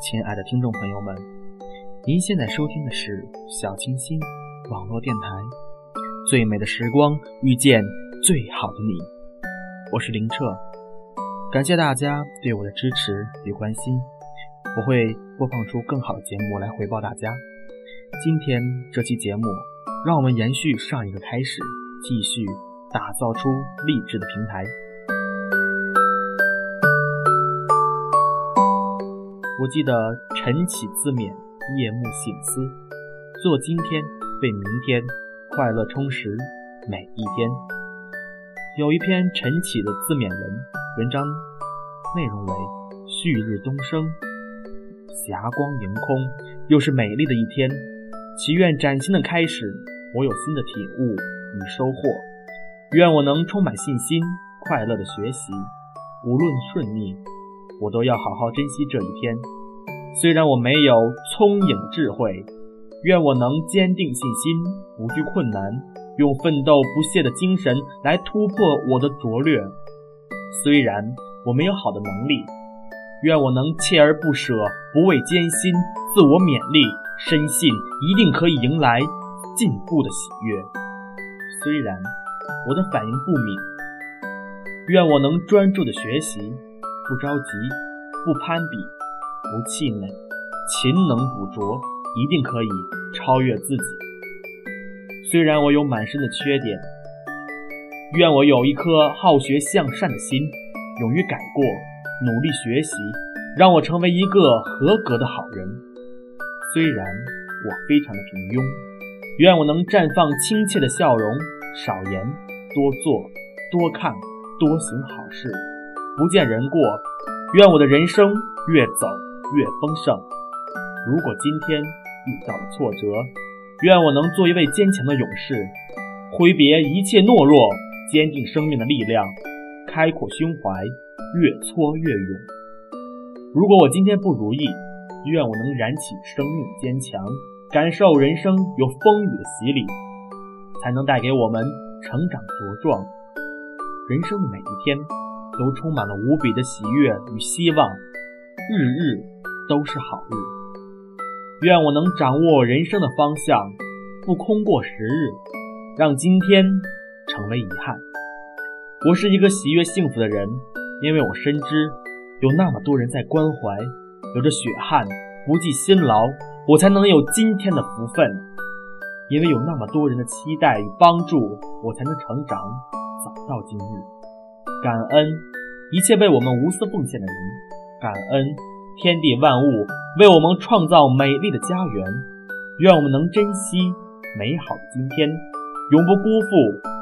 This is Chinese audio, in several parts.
亲爱的听众朋友们，您现在收听的是小清新网络电台，最美的时光遇见最好的你，我是林澈，感谢大家对我的支持与关心，我会播放出更好的节目来回报大家。今天这期节目，让我们延续上一个开始，继续打造出励志的平台。我记得晨起自勉，夜幕醒思，做今天，为明天，快乐充实每一天。有一篇晨起的自勉文，文章内容为：旭日东升，霞光盈空，又是美丽的一天。祈愿崭新的开始，我有新的体悟与收获。愿我能充满信心，快乐的学习，无论顺逆。我都要好好珍惜这一天。虽然我没有聪颖智慧，愿我能坚定信心，不惧困难，用奋斗不懈的精神来突破我的拙劣。虽然我没有好的能力，愿我能锲而不舍，不畏艰辛，自我勉励，深信一定可以迎来进步的喜悦。虽然我的反应不敏，愿我能专注的学习。不着急，不攀比，不气馁，勤能补拙，一定可以超越自己。虽然我有满身的缺点，愿我有一颗好学向善的心，勇于改过，努力学习，让我成为一个合格的好人。虽然我非常的平庸，愿我能绽放亲切的笑容，少言，多做，多看，多行好事。不见人过，愿我的人生越走越丰盛。如果今天遇到了挫折，愿我能做一位坚强的勇士，挥别一切懦弱，坚定生命的力量，开阔胸怀，越挫越勇。如果我今天不如意，愿我能燃起生命坚强，感受人生有风雨的洗礼，才能带给我们成长茁壮。人生的每一天。都充满了无比的喜悦与希望，日日都是好日。愿我能掌握人生的方向，不空过时日，让今天成为遗憾。我是一个喜悦幸福的人，因为我深知有那么多人在关怀，流着血汗，不计辛劳，我才能有今天的福分。因为有那么多人的期待与帮助，我才能成长，走到今日。感恩一切为我们无私奉献的人，感恩天地万物为我们创造美丽的家园。愿我们能珍惜美好的今天，永不辜负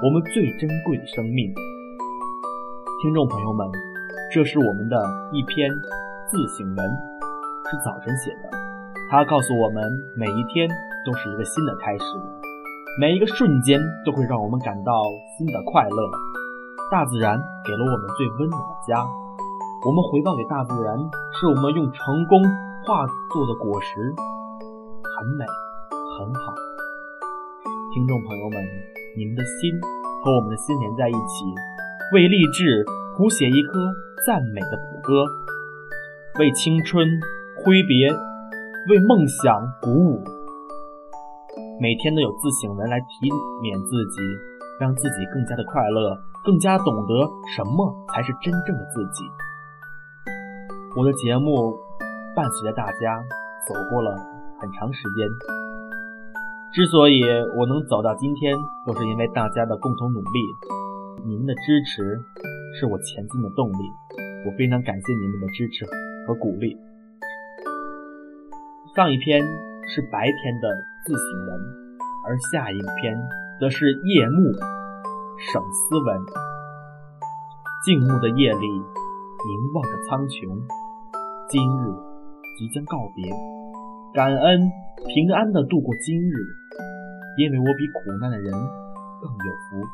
我们最珍贵的生命。听众朋友们，这是我们的一篇自省文，是早晨写的。它告诉我们，每一天都是一个新的开始，每一个瞬间都会让我们感到新的快乐。大自然给了我们最温暖的家，我们回报给大自然，是我们用成功化作的果实，很美，很好。听众朋友们，你们的心和我们的心连在一起，为励志谱写一颗赞美的谱歌，为青春挥别，为梦想鼓舞。每天都有自省文来提勉自己，让自己更加的快乐。更加懂得什么才是真正的自己。我的节目伴随着大家走过了很长时间，之所以我能走到今天，都是因为大家的共同努力。你们的支持是我前进的动力，我非常感谢你们的支持和鼓励。上一篇是白天的自省文，而下一篇则是夜幕。省思文：静穆的夜里，凝望着苍穹，今日即将告别，感恩平安的度过今日，因为我比苦难的人更有福。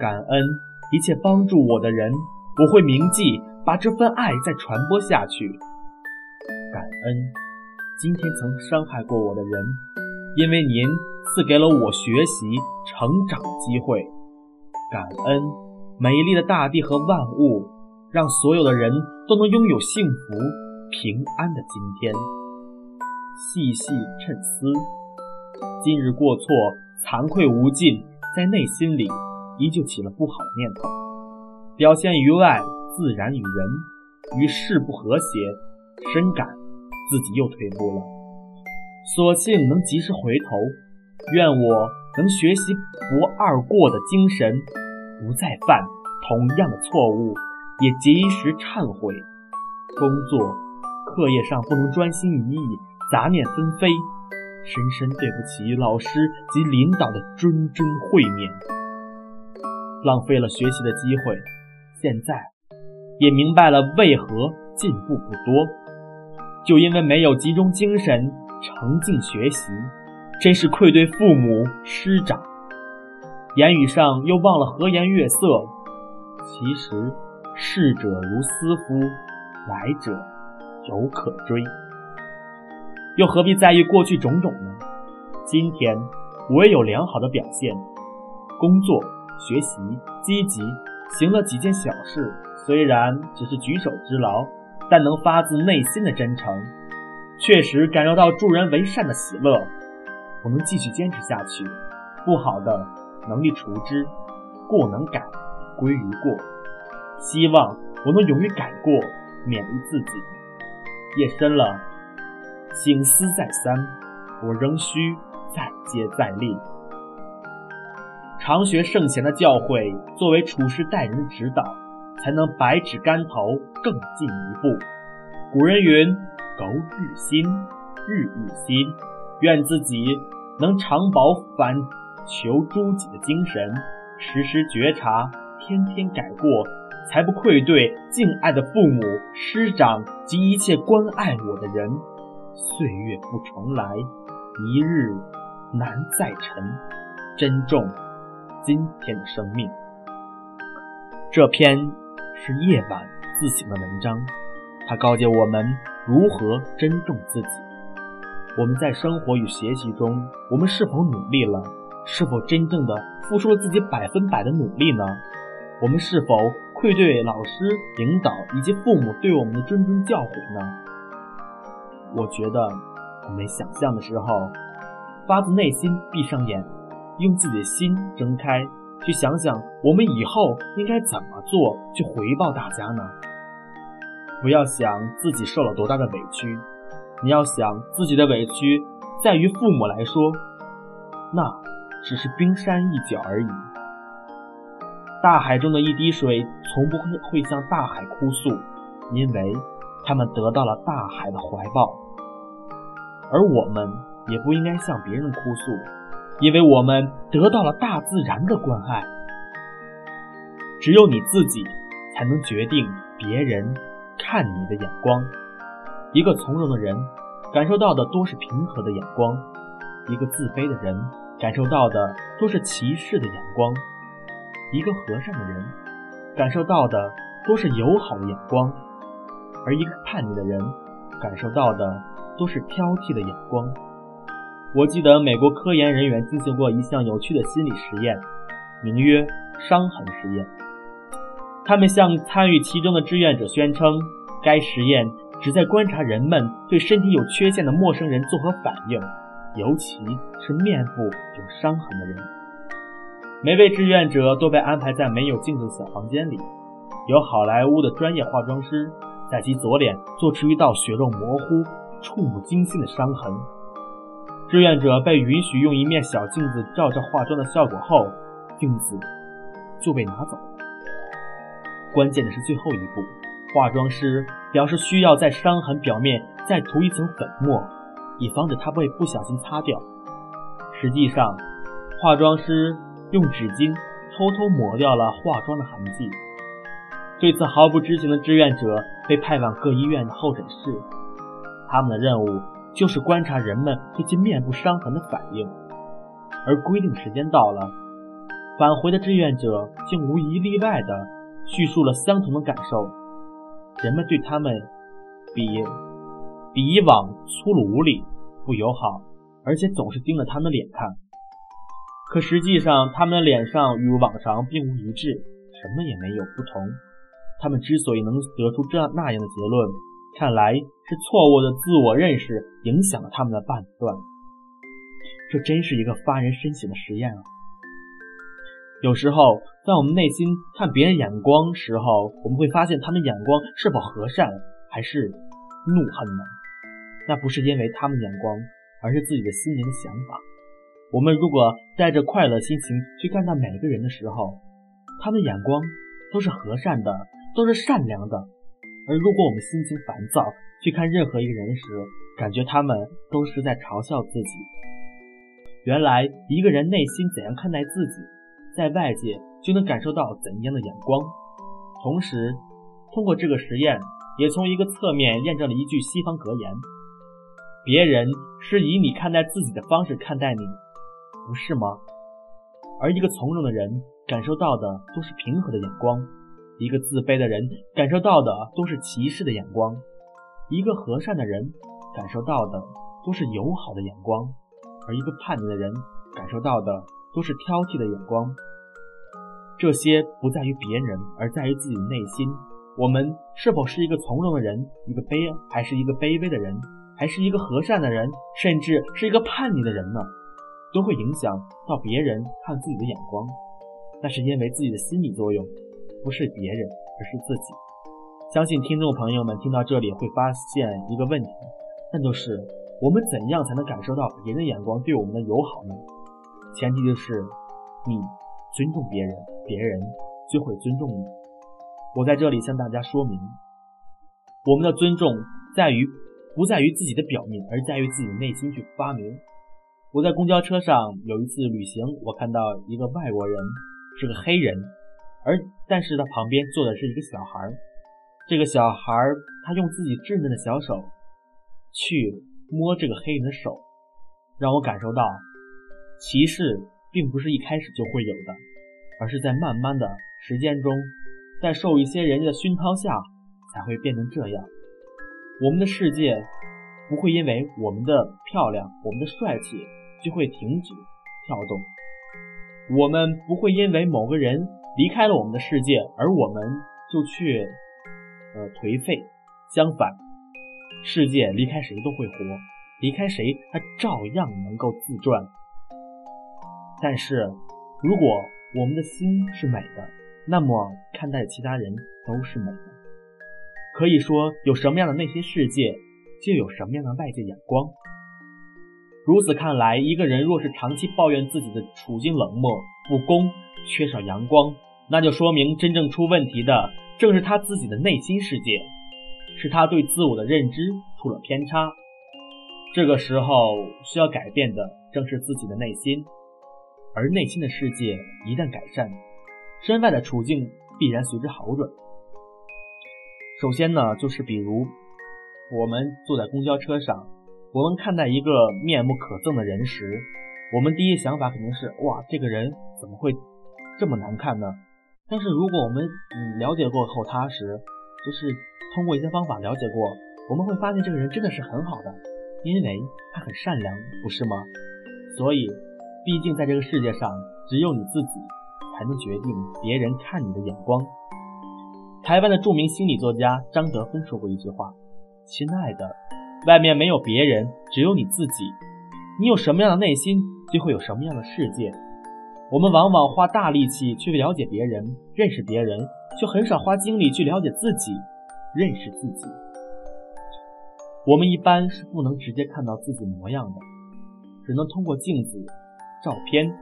感恩一切帮助我的人，我会铭记，把这份爱再传播下去。感恩今天曾伤害过我的人，因为您赐给了我学习成长机会。感恩美丽的大地和万物，让所有的人都能拥有幸福，平安的今天。细细沉思，今日过错，惭愧无尽，在内心里依旧起了不好的念头，表现于外自然与人与事不和谐，深感自己又退步了。所幸能及时回头，愿我能学习不二过的精神，不再犯同样的错误，也及时忏悔。工作、课业上不能专心一意。杂念纷飞，深深对不起老师及领导的谆谆会勉，浪费了学习的机会。现在也明白了为何进步不多，就因为没有集中精神，沉浸学习，真是愧对父母师长。言语上又忘了和颜悦色，其实逝者如斯夫，来者犹可追。又何必在意过去种种呢？今天我也有良好的表现，工作、学习积极，行了几件小事，虽然只是举手之劳，但能发自内心的真诚，确实感受到助人为善的喜乐。我能继续坚持下去，不好的能力除之，过能改，归于过。希望我能勇于改过，勉励自己。夜深了。醒思再三，我仍需再接再厉。常学圣贤的教诲，作为处事待人的指导，才能百尺竿头更进一步。古人云：“苟日新，日日新。”愿自己能常保反求诸己的精神，时时觉察，天天改过，才不愧对敬爱的父母师长及一切关爱我的人。岁月不重来，一日难再晨。珍重今天的生命。这篇是夜晚自省的文章，它告诫我们如何珍重自己。我们在生活与学习中，我们是否努力了？是否真正的付出了自己百分百的努力呢？我们是否愧对老师、领导以及父母对我们的谆谆教诲呢？我觉得，我们想象的时候，发自内心闭上眼，用自己的心睁开，去想想我们以后应该怎么做去回报大家呢？不要想自己受了多大的委屈，你要想自己的委屈在于父母来说，那只是冰山一角而已。大海中的一滴水，从不会会向大海哭诉，因为他们得到了大海的怀抱。而我们也不应该向别人哭诉，因为我们得到了大自然的关爱。只有你自己才能决定别人看你的眼光。一个从容的人感受到的都是平和的眼光，一个自卑的人感受到的都是歧视的眼光，一个和善的人感受到的都是友好的眼光，而一个叛逆的人感受到的。都是挑剔的眼光。我记得美国科研人员进行过一项有趣的心理实验，名曰“伤痕实验”。他们向参与其中的志愿者宣称，该实验旨在观察人们对身体有缺陷的陌生人作何反应，尤其是面部有伤痕的人。每位志愿者都被安排在没有镜子的小房间里，有好莱坞的专业化妆师在其左脸做出一道血肉模糊。触目惊心的伤痕。志愿者被允许用一面小镜子照照化妆的效果后，镜子就被拿走。关键的是最后一步，化妆师表示需要在伤痕表面再涂一层粉末，以防止它被不小心擦掉。实际上，化妆师用纸巾偷偷抹掉了化妆的痕迹。对此毫不知情的志愿者被派往各医院的候诊室。他们的任务就是观察人们对其面部伤痕的反应，而规定时间到了，返回的志愿者竟无一例外地叙述了相同的感受。人们对他们比比以往粗鲁无礼、不友好，而且总是盯着他们的脸看。可实际上，他们的脸上与往常并无一致，什么也没有不同。他们之所以能得出这样那样的结论。看来是错误的自我认识影响了他们的判断。这真是一个发人深省的实验啊！有时候，在我们内心看别人眼光时候，我们会发现他们眼光是否和善，还是怒恨呢？那不是因为他们眼光，而是自己的心灵想法。我们如果带着快乐心情去看待每个人的时候，他的眼光都是和善的，都是善良的；而如果我们心情烦躁去看任何一个人时，感觉他们都是在嘲笑自己。原来一个人内心怎样看待自己，在外界就能感受到怎样的眼光。同时，通过这个实验，也从一个侧面验证了一句西方格言。别人是以你看待自己的方式看待你，不是吗？而一个从容的人感受到的都是平和的眼光，一个自卑的人感受到的都是歧视的眼光，一个和善的人感受到的都是友好的眼光，而一个叛逆的人感受到的都是挑剔的眼光。这些不在于别人，而在于自己的内心。我们是否是一个从容的人，一个卑，还是一个卑微的人？还是一个和善的人，甚至是一个叛逆的人呢，都会影响到别人看自己的眼光。那是因为自己的心理作用，不是别人，而是自己。相信听众朋友们听到这里会发现一个问题，那就是我们怎样才能感受到别人的眼光对我们的友好呢？前提就是你尊重别人，别人就会尊重你。我在这里向大家说明，我们的尊重在于。不在于自己的表面，而在于自己的内心去发明。我在公交车上有一次旅行，我看到一个外国人，是个黑人，而但是他旁边坐的是一个小孩。这个小孩他用自己稚嫩的小手去摸这个黑人的手，让我感受到歧视并不是一开始就会有的，而是在慢慢的时间中，在受一些人家的熏陶下才会变成这样。我们的世界不会因为我们的漂亮、我们的帅气就会停止跳动。我们不会因为某个人离开了我们的世界，而我们就去呃颓废。相反，世界离开谁都会活，离开谁它照样能够自转。但是，如果我们的心是美的，那么看待其他人都是美的。可以说，有什么样的内心世界，就有什么样的外界眼光。如此看来，一个人若是长期抱怨自己的处境冷漠、不公、缺少阳光，那就说明真正出问题的正是他自己的内心世界，是他对自我的认知出了偏差。这个时候需要改变的正是自己的内心，而内心的世界一旦改善，身外的处境必然随之好转。首先呢，就是比如我们坐在公交车上，我们看待一个面目可憎的人时，我们第一想法肯定是哇，这个人怎么会这么难看呢？但是如果我们嗯了解过后他时，就是通过一些方法了解过，我们会发现这个人真的是很好的，因为他很善良，不是吗？所以，毕竟在这个世界上，只有你自己才能决定别人看你的眼光。台湾的著名心理作家张德芬说过一句话：“亲爱的，外面没有别人，只有你自己。你有什么样的内心，就会有什么样的世界。我们往往花大力气去了解别人、认识别人，却很少花精力去了解自己、认识自己。我们一般是不能直接看到自己模样的，只能通过镜子、照片。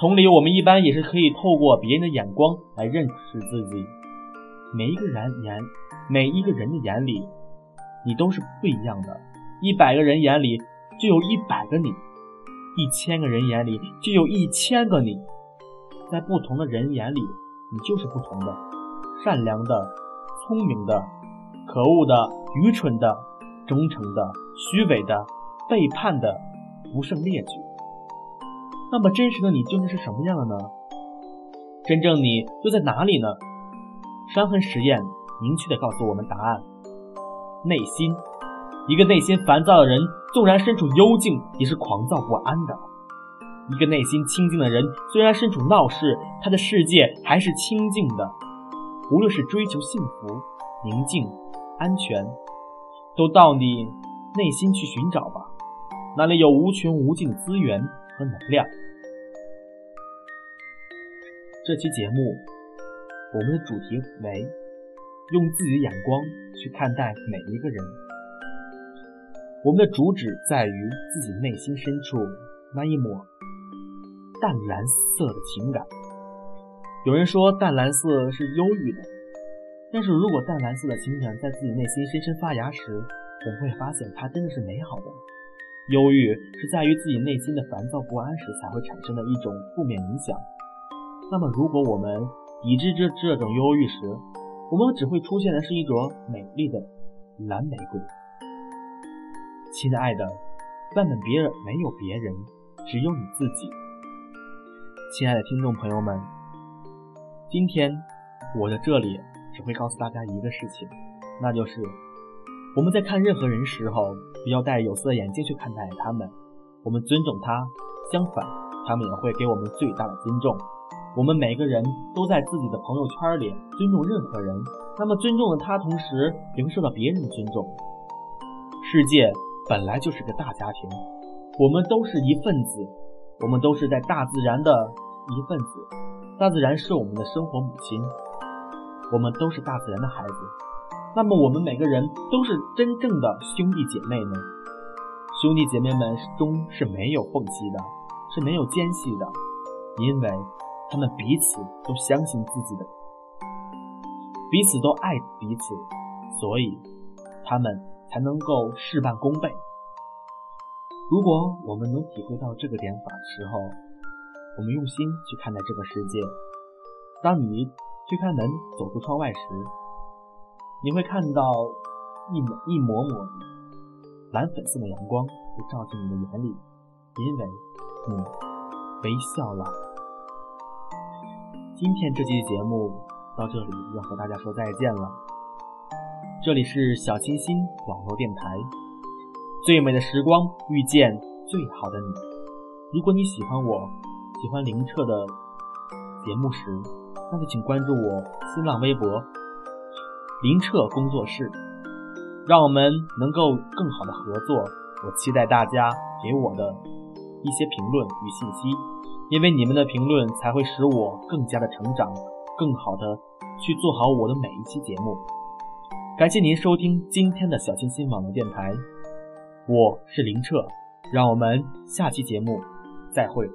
同理，我们一般也是可以透过别人的眼光来认识自己。”每一个人眼，每一个人的眼里，你都是不一样的。一百个人眼里就有一百个你，一千个人眼里就有一千个你。在不同的人眼里，你就是不同的。善良的、聪明的、可恶的、愚蠢的、忠诚的、虚伪的、背叛的，不胜列举。那么真实的你究竟是什么样的呢？真正你又在哪里呢？伤痕实验明确地告诉我们答案：内心。一个内心烦躁的人，纵然身处幽静，也是狂躁不安的；一个内心清静的人，虽然身处闹市，他的世界还是清静的。无论是追求幸福、宁静，安全，都到你内心去寻找吧，那里有无穷无尽的资源和能量。这期节目，我们的主题为用自己的眼光去看待每一个人。我们的主旨在于自己内心深处那一抹淡蓝色的情感。有人说淡蓝色是忧郁的，但是如果淡蓝色的情感在自己内心深深发芽时，我们会发现它真的是美好的。忧郁是在于自己内心的烦躁不安时才会产生的一种负面影响。那么，如果我们抵制这这种忧郁时，我们只会出现的是一朵美丽的蓝玫瑰。亲爱的，万本别人没有别人，只有你自己。亲爱的听众朋友们，今天我在这里只会告诉大家一个事情，那就是我们在看任何人时候，不要戴有色眼镜去看待他们。我们尊重他，相反，他们也会给我们最大的尊重。我们每个人都在自己的朋友圈里尊重任何人，那么尊重了他，同时也受到别人的尊重。世界本来就是个大家庭，我们都是一份子，我们都是在大自然的一份子。大自然是我们的生活母亲，我们都是大自然的孩子。那么我们每个人都是真正的兄弟姐妹呢？兄弟姐妹们中是没有缝隙的，是没有间隙的，因为。他们彼此都相信自己的，彼此都爱彼此，所以他们才能够事半功倍。如果我们能体会到这个点法的时候，我们用心去看待这个世界。当你推开门走出窗外时，你会看到一抹一抹抹蓝粉色的阳光会照进你的眼里，因为你微笑了。今天这期节目到这里要和大家说再见了。这里是小清新网络电台，最美的时光遇见最好的你。如果你喜欢我，喜欢林澈的节目时，那就请关注我新浪微博林澈工作室，让我们能够更好的合作。我期待大家给我的一些评论与信息。因为你们的评论，才会使我更加的成长，更好的去做好我的每一期节目。感谢您收听今天的小清新网络电台，我是林澈，让我们下期节目再会。